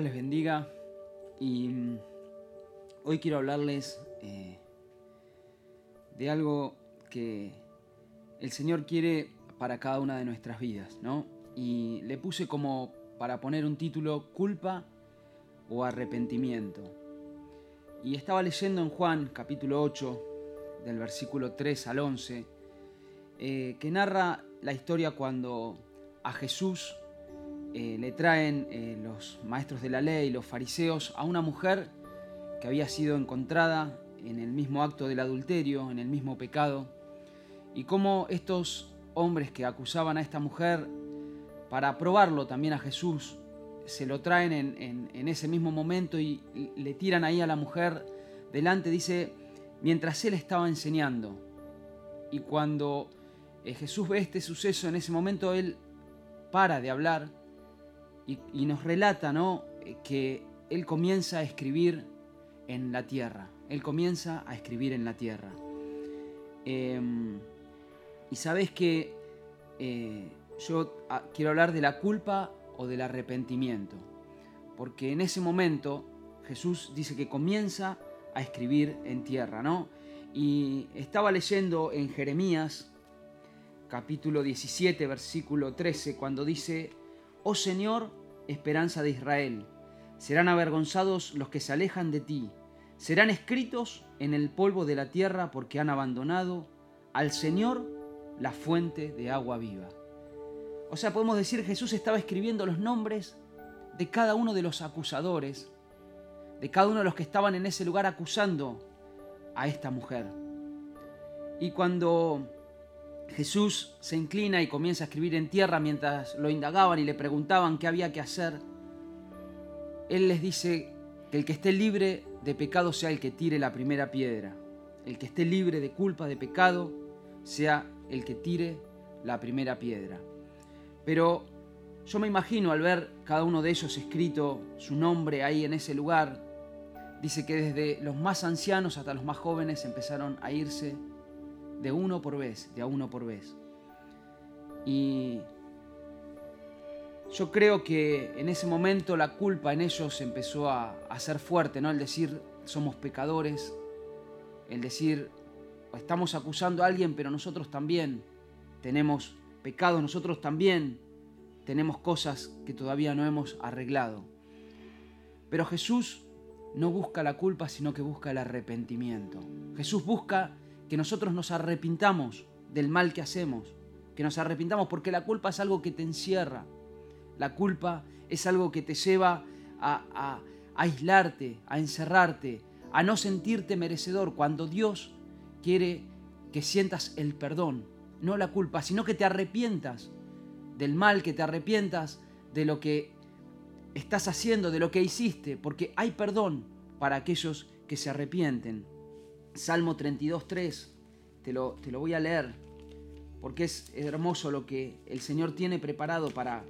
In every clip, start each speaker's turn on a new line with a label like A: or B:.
A: Les bendiga y mm, hoy quiero hablarles eh, de algo que el Señor quiere para cada una de nuestras vidas, ¿no? Y le puse como para poner un título, culpa o arrepentimiento. Y estaba leyendo en Juan capítulo 8, del versículo 3 al 11, eh, que narra la historia cuando a Jesús eh, le traen eh, los maestros de la ley, los fariseos, a una mujer que había sido encontrada en el mismo acto del adulterio, en el mismo pecado, y cómo estos hombres que acusaban a esta mujer para probarlo también a Jesús, se lo traen en, ese mismo momento y le tiran ahí a la mujer delante, dice, mientras él estaba enseñando. Y cuando eh, Jesús ve este suceso, en ese momento él para de hablar y, nos relata ¿no? Eh, que él comienza a escribir en la tierra. Él comienza a escribir en la tierra. Em, y sabes que eh, yo ah, quiero hablar de la culpa o del arrepentimiento. Porque en ese momento Jesús dice que comienza a escribir en tierra, ¿no? Y estaba leyendo en Jeremías capítulo 17, versículo 13, cuando dice, Oh Señor, esperanza de Israel, serán avergonzados los que se alejan de ti, serán escritos en el polvo de la tierra porque han abandonado al Señor la fuente de agua viva. O sea, podemos decir Jesús estaba escribiendo los nombres de cada uno de los acusadores, de cada uno de los que estaban en ese lugar acusando a esta mujer. Y cuando Jesús se inclina y comienza a escribir en tierra mientras lo indagaban y le preguntaban qué había que hacer. Él les dice que el que esté libre de pecado sea el que tire la primera piedra. El que esté libre de culpa, de pecado, sea el que tire la primera piedra. Pero yo me imagino al ver cada uno de ellos escrito su nombre ahí en ese lugar, dice que desde los más ancianos hasta los más jóvenes empezaron a irse de uno por vez, de a uno por vez. Y yo creo que en ese momento la culpa en ellos empezó a, a ser fuerte, ¿no? El decir somos pecadores, el decir estamos acusando a alguien, pero nosotros también tenemos pecado, nosotros también tenemos cosas que todavía no hemos arreglado. Pero Jesús no busca la culpa, sino que busca el arrepentimiento. Jesús busca que nosotros nos arrepintamos del mal que hacemos, que nos arrepintamos porque la culpa es algo que te encierra, la culpa es algo que te lleva a, aislarte, a encerrarte, a no sentirte merecedor cuando Dios quiere que sientas el perdón, no la culpa, sino que te arrepientas del mal, que te arrepientas de lo que estás haciendo, de lo que hiciste, porque hay perdón para aquellos que se arrepienten. Salmo 32.3, te lo, te lo voy a leer, porque es hermoso lo que el Señor tiene preparado para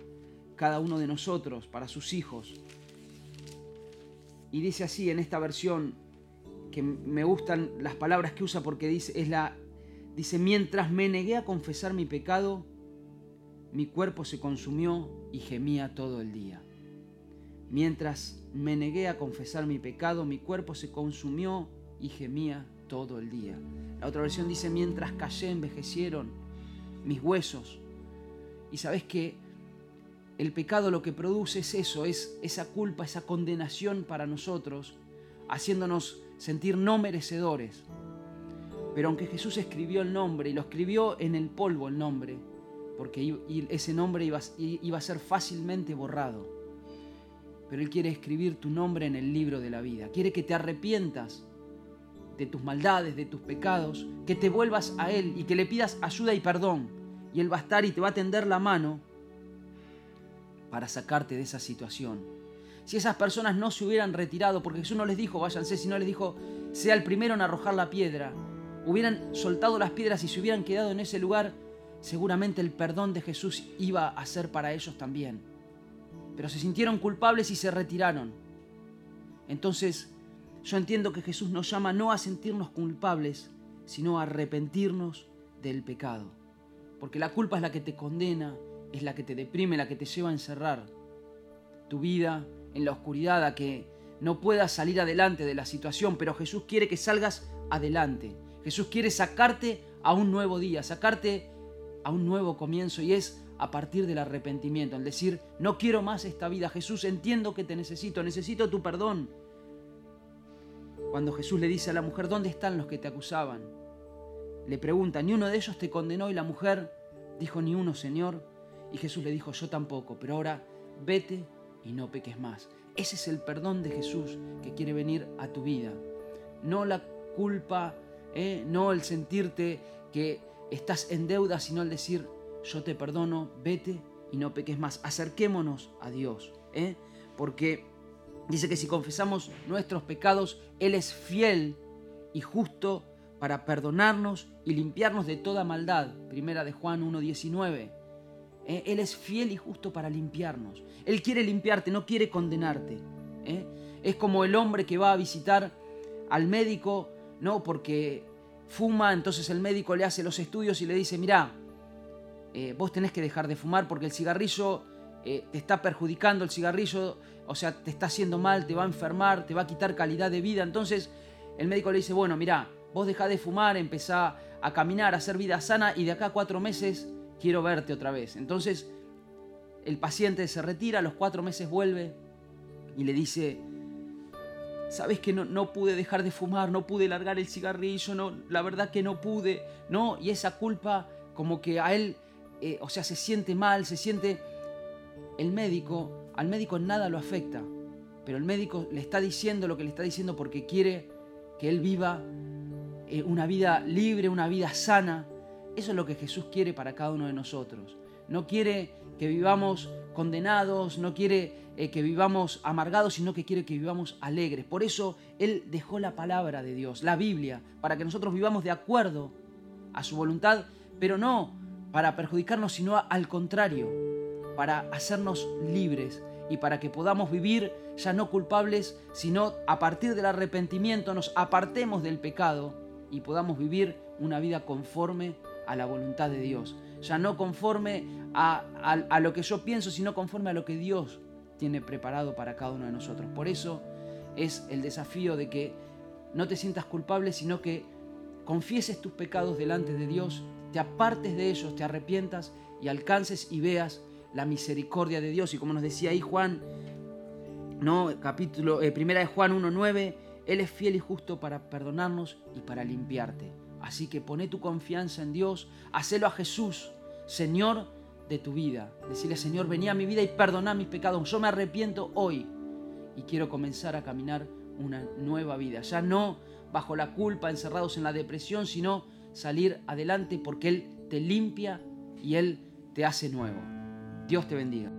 A: cada uno de nosotros, para sus hijos. Y dice así en esta versión, que me gustan las palabras que usa porque dice, es la, dice, mientras me negué a confesar mi pecado, mi cuerpo se consumió y gemía todo el día. Mientras me negué a confesar mi pecado, mi cuerpo se consumió y gemía todo el día. La otra versión dice, mientras callé envejecieron mis huesos. Y sabes que el pecado lo que produce es eso, es esa culpa, esa condenación para nosotros, haciéndonos sentir no merecedores. Pero aunque Jesús escribió el nombre y lo escribió en el polvo el nombre, porque ese nombre iba, iba a ser fácilmente borrado. Pero Él quiere escribir tu nombre en el libro de la vida. Quiere que te arrepientas de tus maldades, de tus pecados, que te vuelvas a Él y que le pidas ayuda y perdón. Y Él va a estar y te va a tender la mano para sacarte de esa situación. Si esas personas no se hubieran retirado, porque Jesús no les dijo váyanse, sino les dijo sea el primero en arrojar la piedra, hubieran soltado las piedras y se hubieran quedado en ese lugar, seguramente el perdón de Jesús iba a ser para ellos también. Pero se sintieron culpables y se retiraron. Entonces, yo entiendo que Jesús nos llama no a sentirnos culpables, sino a arrepentirnos del pecado. Porque la culpa es la que te condena, es la que te deprime, la que te lleva a encerrar. Tu vida en la oscuridad, a que no puedas salir adelante de la situación, pero Jesús quiere que salgas adelante. Jesús quiere sacarte a un nuevo día, sacarte a un nuevo comienzo y es a partir del arrepentimiento, al decir, no quiero más esta vida, Jesús, entiendo que te necesito, necesito tu perdón. Cuando Jesús le dice a la mujer, ¿dónde están los que te acusaban? Le pregunta, ¿ni uno de ellos te condenó? Y la mujer dijo, ni uno, Señor. Y Jesús le dijo, yo tampoco, pero ahora vete y no peques más. Ese es el perdón de Jesús que quiere venir a tu vida. No la culpa, ¿eh? no el sentirte que estás en deuda, sino el decir, yo te perdono, vete y no peques más. Acerquémonos a Dios, ¿eh? porque dice que si confesamos nuestros pecados, Él es fiel y justo para perdonarnos y limpiarnos de toda maldad. Primera de Juan 1.19. ¿Eh? Él es fiel y justo para limpiarnos. Él quiere limpiarte, no quiere condenarte. ¿eh? Es como el hombre que va a visitar al médico, no porque fuma, entonces el médico le hace los estudios y le dice, mira, eh, vos tenés que dejar de fumar porque el cigarrillo te está perjudicando, el cigarrillo, o sea, te está haciendo mal, te va a enfermar, te va a quitar calidad de vida. Entonces el médico le dice, bueno, mira, vos dejá de fumar, empezá a caminar, a hacer vida sana y de acá a cuatro meses quiero verte otra vez. Entonces el paciente se retira, a los cuatro meses vuelve y le dice, sabes que no, no, pude dejar de fumar, no pude largar el cigarrillo, no, la verdad que no pude, no, y esa culpa como que a él, eh, o sea, se siente mal, se siente, el médico, al médico nada lo afecta, pero el médico le está diciendo lo que le está diciendo porque quiere que él viva eh, una vida libre, una vida sana, eso es lo que Jesús quiere para cada uno de nosotros. No quiere que vivamos condenados, no quiere eh, que vivamos amargados, sino que quiere que vivamos alegres. Por eso Él dejó la palabra de Dios, la Biblia, para que nosotros vivamos de acuerdo a su voluntad, pero no para perjudicarnos, sino al contrario, para hacernos libres y para que podamos vivir ya no culpables, sino a partir del arrepentimiento nos apartemos del pecado y podamos vivir una vida conforme a la voluntad de Dios. Ya no conforme a, lo que yo pienso, sino conforme a lo que Dios tiene preparado para cada uno de nosotros. Por eso es el desafío de que no te sientas culpable, sino que confieses tus pecados delante de Dios, te apartes de ellos, te arrepientas y alcances y veas la misericordia de Dios. Y como nos decía ahí Juan, ¿no? capítulo eh, primera de Juan 1.9, Él es fiel y justo para perdonarnos y para limpiarte. Así que pone tu confianza en Dios, hacelo a Jesús, Señor de tu vida. Decirle, Señor, vení a mi vida y perdona mis pecados. Yo me arrepiento hoy y quiero comenzar a caminar una nueva vida. Ya no bajo la culpa, encerrados en la depresión, sino salir adelante porque Él te limpia y Él te hace nuevo. Dios te bendiga.